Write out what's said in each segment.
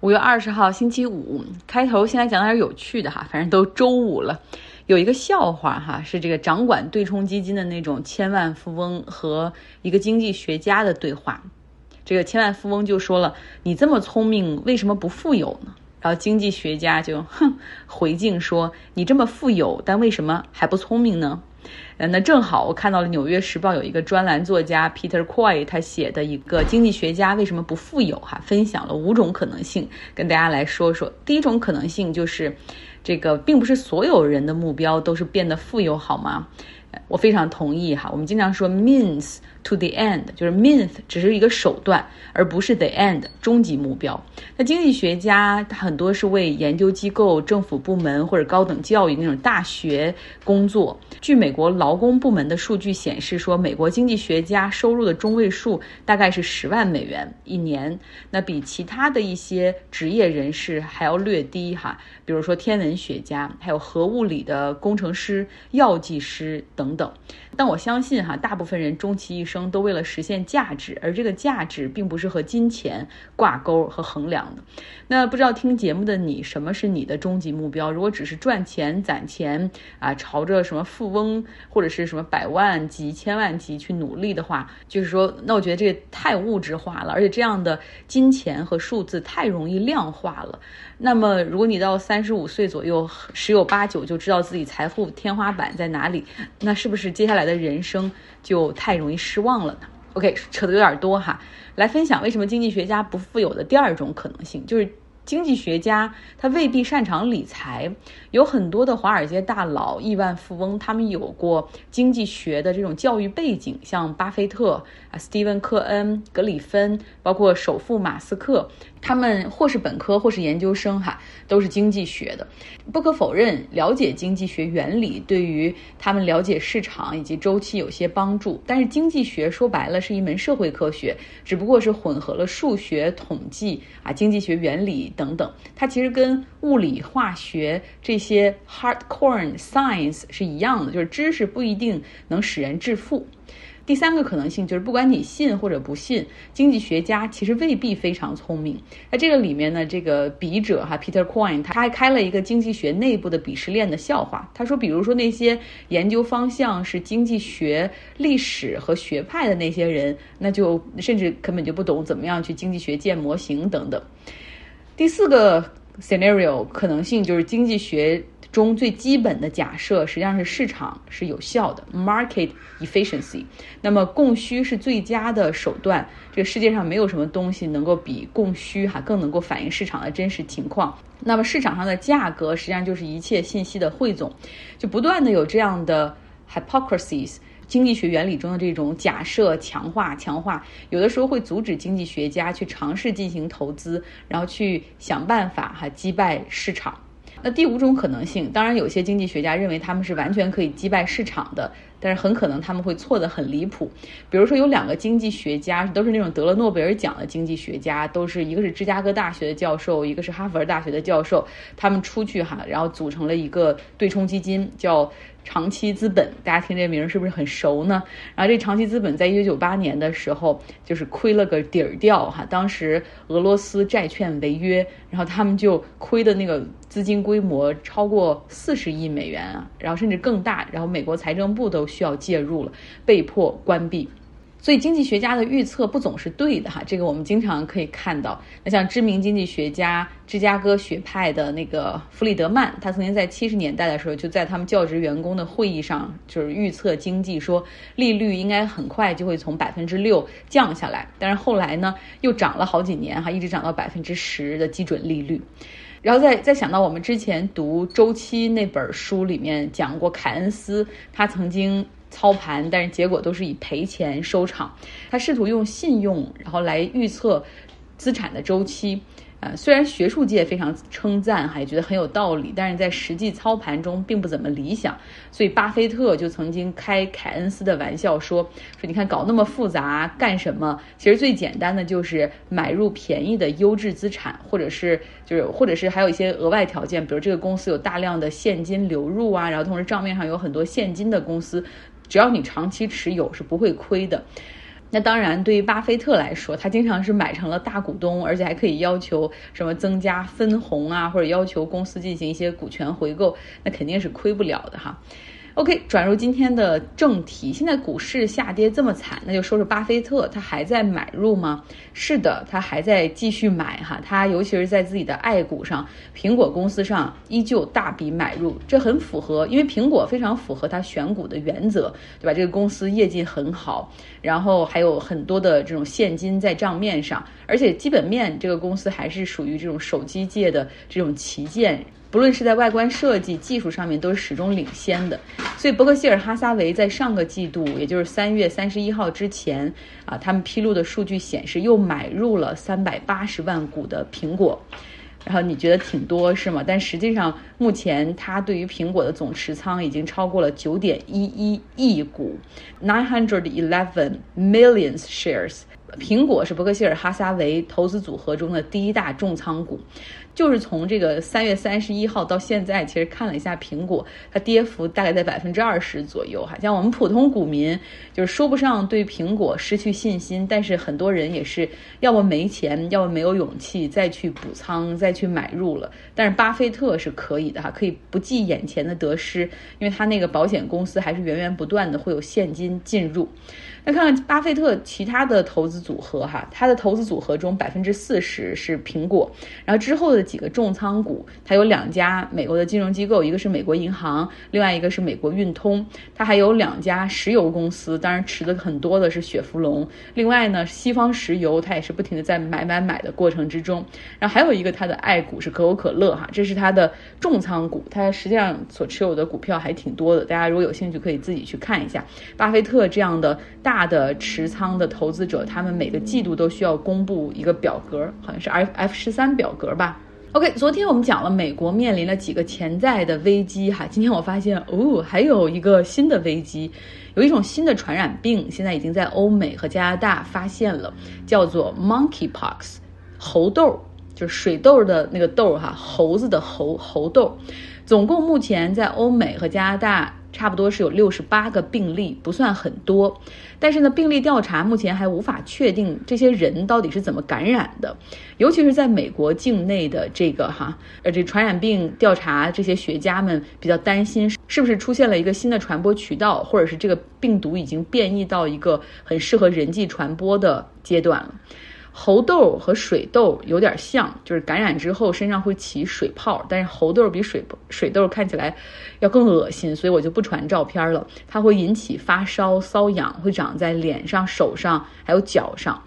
五月二十号星期五，开头先来讲点有趣的哈，反正都周五了，有一个笑话哈，是这个掌管对冲基金的那种千万富翁和一个经济学家的对话。这个千万富翁就说了：“你这么聪明，为什么不富有呢？”然后经济学家就哼回敬说：“你这么富有，但为什么还不聪明呢？”嗯，那正好我看到了《纽约时报》有一个专栏作家 Peter Coy 他写的一个经济学家为什么不富有哈，分享了五种可能性，跟大家来说说。第一种可能性就是，这个并不是所有人的目标都是变得富有，好吗？我非常同意哈。我们经常说 means to the end，就是 means 只是一个手段，而不是 the end 终极目标。那经济学家很多是为研究机构、政府部门或者高等教育那种大学工作。据美国劳工部门的数据显示，说美国经济学家收入的中位数大概是十万美元一年，那比其他的一些职业人士还要略低哈。比如说天文学家，还有核物理的工程师、药剂师。等等，但我相信哈，大部分人终其一生都为了实现价值，而这个价值并不是和金钱挂钩和衡量的。那不知道听节目的你，什么是你的终极目标？如果只是赚钱攒钱啊，朝着什么富翁或者是什么百万级、千万级去努力的话，就是说，那我觉得这太物质化了，而且这样的金钱和数字太容易量化了。那么，如果你到三十五岁左右，十有八九就知道自己财富天花板在哪里，那是不是接下来的人生就太容易失忘了呢？OK，扯得有点多哈，来分享为什么经济学家不富有的第二种可能性，就是。经济学家他未必擅长理财，有很多的华尔街大佬、亿万富翁，他们有过经济学的这种教育背景，像巴菲特啊、斯蒂文·科恩、格里芬，包括首富马斯克，他们或是本科或是研究生，哈，都是经济学的。不可否认，了解经济学原理对于他们了解市场以及周期有些帮助。但是，经济学说白了是一门社会科学，只不过是混合了数学、统计啊、经济学原理。等等，它其实跟物理、化学这些 hardcore science 是一样的，就是知识不一定能使人致富。第三个可能性就是，不管你信或者不信，经济学家其实未必非常聪明。在这个里面呢，这个笔者哈 Peter Coin 他还开了一个经济学内部的鄙视链的笑话。他说，比如说那些研究方向是经济学历史和学派的那些人，那就甚至根本就不懂怎么样去经济学建模型等等。第四个 scenario 可能性就是经济学中最基本的假设，实际上是市场是有效的 market efficiency。那么供需是最佳的手段。这个世界上没有什么东西能够比供需哈更能够反映市场的真实情况。那么市场上的价格实际上就是一切信息的汇总，就不断的有这样的 hypocrisies。经济学原理中的这种假设强化、强化，有的时候会阻止经济学家去尝试进行投资，然后去想办法哈击败市场。那第五种可能性，当然有些经济学家认为他们是完全可以击败市场的，但是很可能他们会错得很离谱。比如说有两个经济学家都是那种得了诺贝尔奖的经济学家，都是一个是芝加哥大学的教授，一个是哈佛大学的教授，他们出去哈，然后组成了一个对冲基金，叫。长期资本，大家听这名是不是很熟呢？然后这长期资本在一九九八年的时候就是亏了个底儿掉哈，当时俄罗斯债券违约，然后他们就亏的那个资金规模超过四十亿美元啊，然后甚至更大，然后美国财政部都需要介入了，被迫关闭。所以经济学家的预测不总是对的哈，这个我们经常可以看到。那像知名经济学家芝加哥学派的那个弗里德曼，他曾经在七十年代的时候就在他们教职员工的会议上就是预测经济，说利率应该很快就会从百分之六降下来。但是后来呢，又涨了好几年哈，一直涨到百分之十的基准利率。然后再再想到我们之前读周期那本书里面讲过，凯恩斯他曾经。操盘，但是结果都是以赔钱收场。他试图用信用，然后来预测资产的周期。呃，虽然学术界非常称赞，还，觉得很有道理，但是在实际操盘中并不怎么理想。所以巴菲特就曾经开凯恩斯的玩笑说：“说你看搞那么复杂干什么？其实最简单的就是买入便宜的优质资产，或者是就是或者是还有一些额外条件，比如这个公司有大量的现金流入啊，然后同时账面上有很多现金的公司。”只要你长期持有是不会亏的。那当然，对于巴菲特来说，他经常是买成了大股东，而且还可以要求什么增加分红啊，或者要求公司进行一些股权回购，那肯定是亏不了的哈。OK，转入今天的正题。现在股市下跌这么惨，那就说说巴菲特，他还在买入吗？是的，他还在继续买哈。他尤其是在自己的爱股上，苹果公司上依旧大笔买入，这很符合，因为苹果非常符合他选股的原则，对吧？这个公司业绩很好，然后还有很多的这种现金在账面上，而且基本面这个公司还是属于这种手机界的这种旗舰。不论是在外观设计、技术上面，都是始终领先的。所以，伯克希尔哈撒韦在上个季度，也就是三月三十一号之前，啊，他们披露的数据显示，又买入了三百八十万股的苹果。然后你觉得挺多是吗？但实际上，目前他对于苹果的总持仓已经超过了九点一一亿股，nine hundred eleven millions shares。苹果是伯克希尔哈撒韦投资组合中的第一大重仓股。就是从这个三月三十一号到现在，其实看了一下苹果，它跌幅大概在百分之二十左右哈。像我们普通股民，就是说不上对苹果失去信心，但是很多人也是要么没钱，要么没有勇气再去补仓、再去买入了。但是巴菲特是可以的哈，可以不计眼前的得失，因为他那个保险公司还是源源不断的会有现金进入。那看看巴菲特其他的投资组合哈，他的投资组合中百分之四十是苹果，然后之后的几个重仓股，它有两家美国的金融机构，一个是美国银行，另外一个是美国运通，它还有两家石油公司，当然持的很多的是雪佛龙，另外呢西方石油它也是不停的在买买买的过程之中，然后还有一个它的爱股是可口可乐哈，这是它的重仓股，它实际上所持有的股票还挺多的，大家如果有兴趣可以自己去看一下，巴菲特这样的。大的持仓的投资者，他们每个季度都需要公布一个表格，好像是 F F 十三表格吧。OK，昨天我们讲了美国面临了几个潜在的危机哈，今天我发现哦，还有一个新的危机，有一种新的传染病，现在已经在欧美和加拿大发现了，叫做 Monkeypox，猴痘，就是水痘的那个痘哈，猴子的猴猴痘，总共目前在欧美和加拿大。差不多是有六十八个病例，不算很多，但是呢，病例调查目前还无法确定这些人到底是怎么感染的，尤其是在美国境内的这个哈，呃，这传染病调查这些学家们比较担心，是不是出现了一个新的传播渠道，或者是这个病毒已经变异到一个很适合人际传播的阶段了。猴痘和水痘有点像，就是感染之后身上会起水泡，但是猴痘比水水痘看起来要更恶心，所以我就不传照片了。它会引起发烧、瘙痒，会长在脸上、手上还有脚上。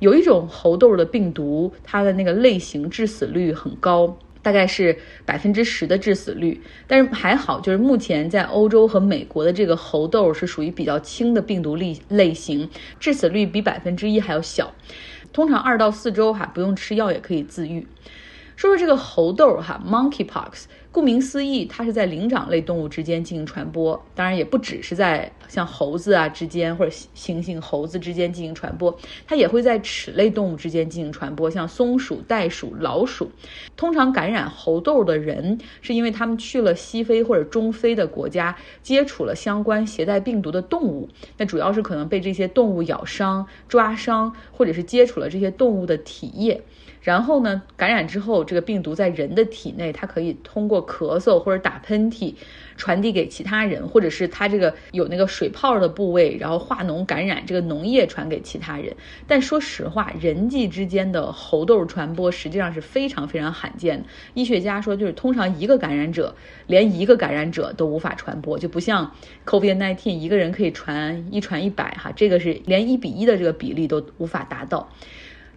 有一种猴痘的病毒，它的那个类型致死率很高，大概是百分之十的致死率。但是还好，就是目前在欧洲和美国的这个猴痘是属于比较轻的病毒类类型，致死率比百分之一还要小。通常二到四周哈，不用吃药也可以自愈。说说这个猴痘哈，Monkeypox。顾名思义，它是在灵长类动物之间进行传播，当然也不只是在像猴子啊之间或者猩猩、猴子之间进行传播，它也会在齿类动物之间进行传播，像松鼠、袋鼠、老鼠。通常感染猴痘的人，是因为他们去了西非或者中非的国家，接触了相关携带病毒的动物，那主要是可能被这些动物咬伤、抓伤，或者是接触了这些动物的体液。然后呢，感染之后，这个病毒在人的体内，它可以通过咳嗽或者打喷嚏传递给其他人，或者是它这个有那个水泡的部位，然后化脓感染这个脓液传给其他人。但说实话，人际之间的猴痘传播实际上是非常非常罕见的。医学家说，就是通常一个感染者连一个感染者都无法传播，就不像 COVID-19 一个人可以传一传一百哈，这个是连一比一的这个比例都无法达到。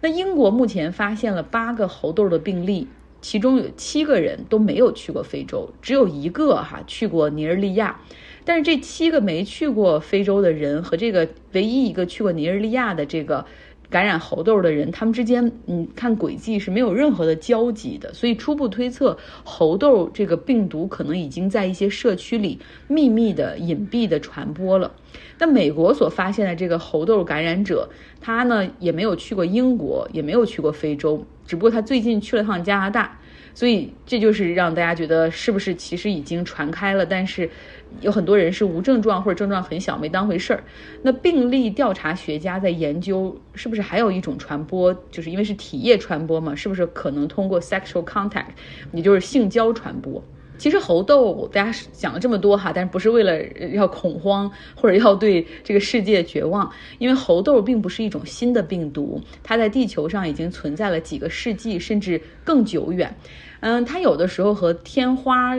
那英国目前发现了八个猴痘的病例，其中有七个人都没有去过非洲，只有一个哈去过尼日利亚。但是这七个没去过非洲的人和这个唯一一个去过尼日利亚的这个。感染猴痘的人，他们之间，你看轨迹是没有任何的交集的，所以初步推测，猴痘这个病毒可能已经在一些社区里秘密的、隐蔽的传播了。那美国所发现的这个猴痘感染者，他呢也没有去过英国，也没有去过非洲，只不过他最近去了趟加拿大。所以这就是让大家觉得是不是其实已经传开了，但是有很多人是无症状或者症状很小，没当回事儿。那病例调查学家在研究是不是还有一种传播，就是因为是体液传播嘛，是不是可能通过 sexual contact，也就是性交传播？其实猴痘，大家讲了这么多哈，但是不是为了要恐慌或者要对这个世界绝望？因为猴痘并不是一种新的病毒，它在地球上已经存在了几个世纪，甚至更久远。嗯，它有的时候和天花。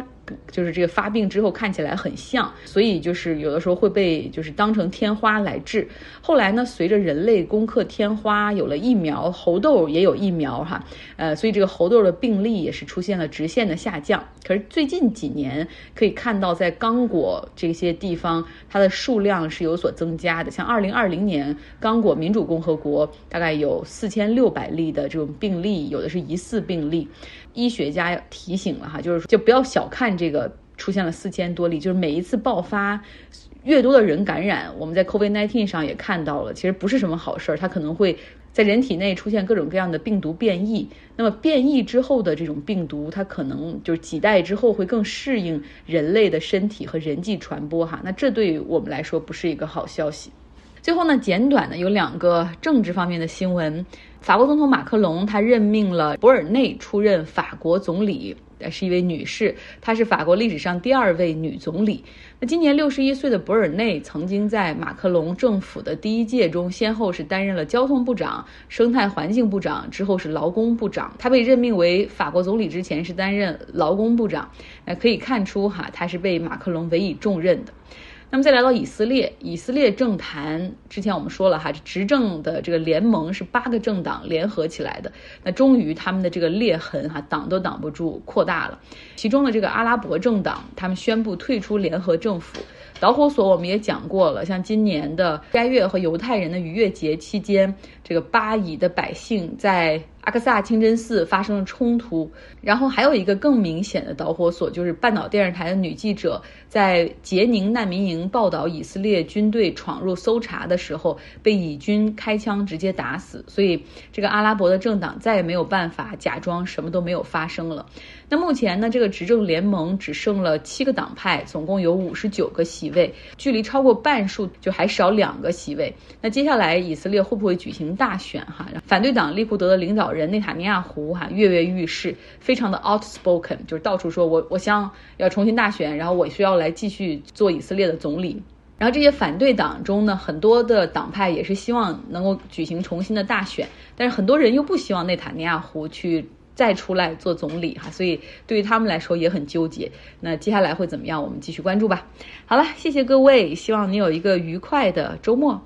就是这个发病之后看起来很像，所以就是有的时候会被就是当成天花来治。后来呢，随着人类攻克天花，有了疫苗，猴痘也有疫苗哈，呃，所以这个猴痘的病例也是出现了直线的下降。可是最近几年可以看到，在刚果这些地方，它的数量是有所增加的。像二零二零年，刚果民主共和国大概有四千六百例的这种病例，有的是疑似病例。医学家提醒了哈，就是就不要小看这个出现了四千多例，就是每一次爆发，越多的人感染，我们在 COVID-19 上也看到了，其实不是什么好事儿，它可能会在人体内出现各种各样的病毒变异。那么变异之后的这种病毒，它可能就是几代之后会更适应人类的身体和人际传播哈，那这对于我们来说不是一个好消息。最后呢，简短的有两个政治方面的新闻。法国总统马克龙他任命了博尔内出任法国总理，呃是一位女士，她是法国历史上第二位女总理。那今年六十一岁的博尔内曾经在马克龙政府的第一届中，先后是担任了交通部长、生态环境部长，之后是劳工部长。他被任命为法国总理之前是担任劳工部长，那可以看出哈，他是被马克龙委以重任的。那么再来到以色列，以色列政坛之前我们说了哈，执政的这个联盟是八个政党联合起来的，那终于他们的这个裂痕哈挡都挡不住扩大了。其中的这个阿拉伯政党，他们宣布退出联合政府。导火索我们也讲过了，像今年的斋月和犹太人的逾越节期间，这个巴以的百姓在。阿克萨清真寺发生了冲突，然后还有一个更明显的导火索，就是半岛电视台的女记者在杰宁难民营报道以色列军队闯入搜查的时候，被以军开枪直接打死。所以，这个阿拉伯的政党再也没有办法假装什么都没有发生了。那目前呢，这个执政联盟只剩了七个党派，总共有五十九个席位，距离超过半数就还少两个席位。那接下来以色列会不会举行大选？哈，反对党利库德的领导人内塔尼亚胡哈跃跃欲试，非常的 outspoken，就是到处说我我想要重新大选，然后我需要来继续做以色列的总理。然后这些反对党中呢，很多的党派也是希望能够举行重新的大选，但是很多人又不希望内塔尼亚胡去。再出来做总理哈，所以对于他们来说也很纠结。那接下来会怎么样？我们继续关注吧。好了，谢谢各位，希望你有一个愉快的周末。